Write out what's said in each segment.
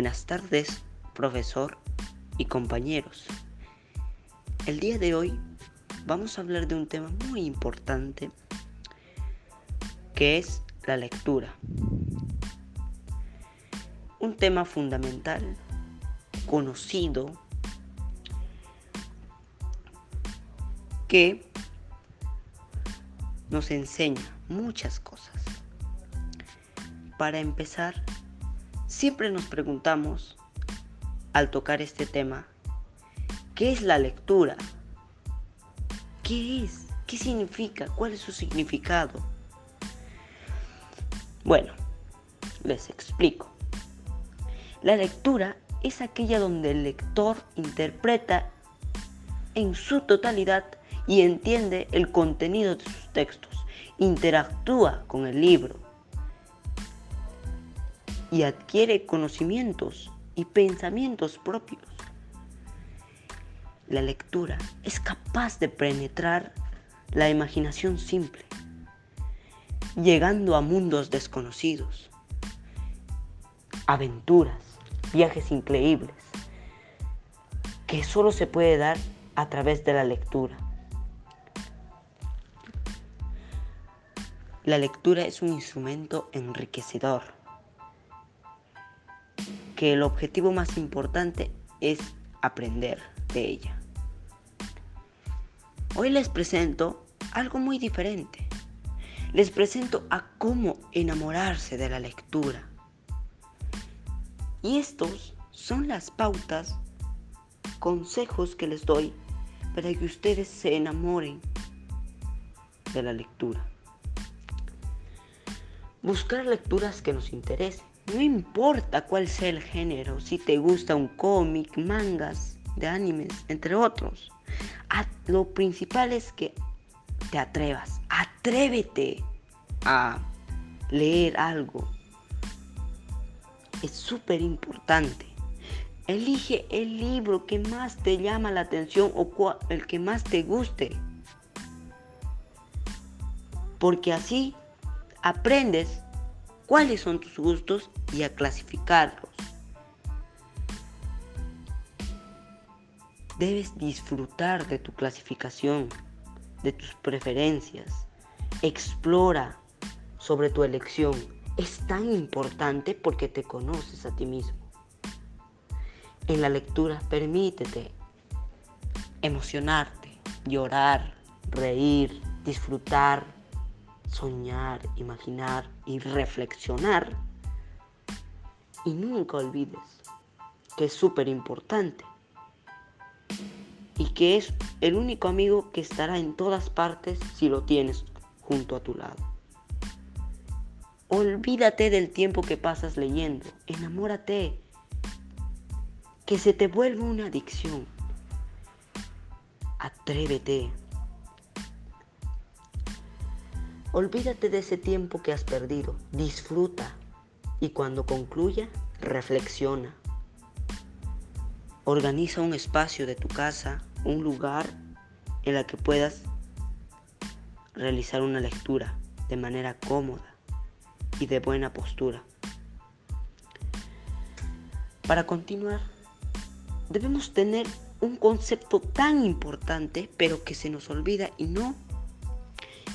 Buenas tardes, profesor y compañeros. El día de hoy vamos a hablar de un tema muy importante que es la lectura. Un tema fundamental, conocido, que nos enseña muchas cosas. Para empezar, Siempre nos preguntamos, al tocar este tema, ¿qué es la lectura? ¿Qué es? ¿Qué significa? ¿Cuál es su significado? Bueno, les explico. La lectura es aquella donde el lector interpreta en su totalidad y entiende el contenido de sus textos, interactúa con el libro, y adquiere conocimientos y pensamientos propios. La lectura es capaz de penetrar la imaginación simple, llegando a mundos desconocidos, aventuras, viajes increíbles, que solo se puede dar a través de la lectura. La lectura es un instrumento enriquecedor que el objetivo más importante es aprender de ella. Hoy les presento algo muy diferente. Les presento a cómo enamorarse de la lectura. Y estos son las pautas, consejos que les doy para que ustedes se enamoren de la lectura. Buscar lecturas que nos interesen no importa cuál sea el género, si te gusta un cómic, mangas, de animes, entre otros. lo principal es que te atrevas. Atrévete a leer algo. Es súper importante. Elige el libro que más te llama la atención o el que más te guste. Porque así aprendes cuáles son tus gustos y a clasificarlos. Debes disfrutar de tu clasificación, de tus preferencias. Explora sobre tu elección. Es tan importante porque te conoces a ti mismo. En la lectura permítete emocionarte, llorar, reír, disfrutar, soñar, imaginar y reflexionar. Y nunca olvides que es súper importante y que es el único amigo que estará en todas partes si lo tienes junto a tu lado. Olvídate del tiempo que pasas leyendo, enamórate, que se te vuelva una adicción. Atrévete, Olvídate de ese tiempo que has perdido, disfruta y cuando concluya, reflexiona. Organiza un espacio de tu casa, un lugar en el que puedas realizar una lectura de manera cómoda y de buena postura. Para continuar, debemos tener un concepto tan importante, pero que se nos olvida y no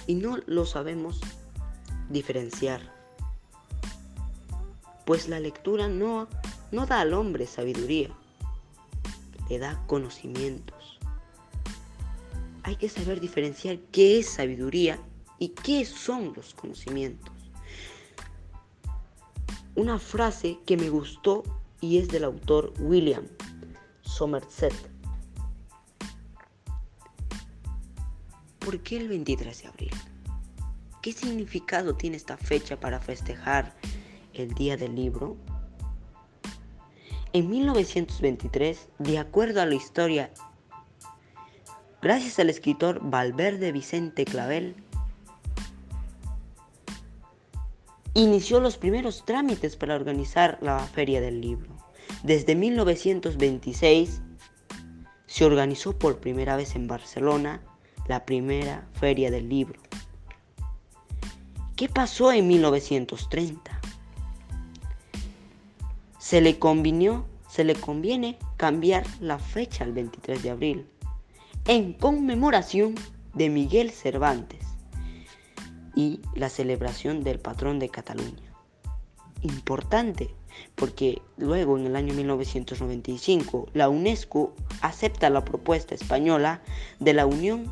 y no lo sabemos diferenciar. Pues la lectura no, no da al hombre sabiduría, le da conocimientos. Hay que saber diferenciar qué es sabiduría y qué son los conocimientos. Una frase que me gustó y es del autor William Somerset ¿Por qué el 23 de abril? ¿Qué significado tiene esta fecha para festejar el Día del Libro? En 1923, de acuerdo a la historia, gracias al escritor Valverde Vicente Clavel, inició los primeros trámites para organizar la Feria del Libro. Desde 1926 se organizó por primera vez en Barcelona la primera feria del libro. ¿Qué pasó en 1930? se le convinió, se le conviene cambiar la fecha al 23 de abril en conmemoración de Miguel Cervantes y la celebración del patrón de Cataluña. Importante, porque luego en el año 1995 la UNESCO acepta la propuesta española de la Unión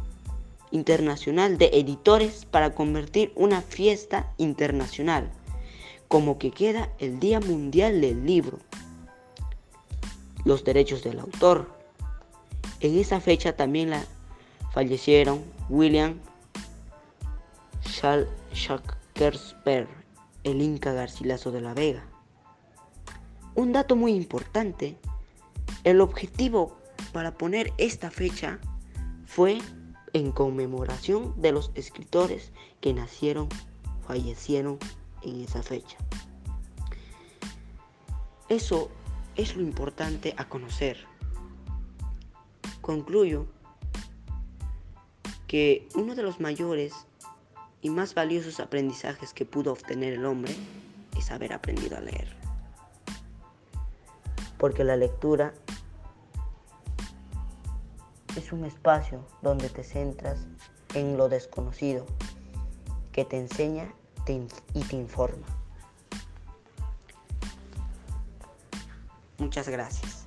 Internacional de Editores para convertir una fiesta internacional, como que queda el Día Mundial del Libro. Los derechos del autor. En esa fecha también la fallecieron William Shakespeare, el Inca Garcilaso de la Vega. Un dato muy importante, el objetivo para poner esta fecha fue en conmemoración de los escritores que nacieron, fallecieron en esa fecha. Eso es lo importante a conocer. Concluyo que uno de los mayores y más valiosos aprendizajes que pudo obtener el hombre es haber aprendido a leer porque la lectura es un espacio donde te centras en lo desconocido, que te enseña y te informa. Muchas gracias.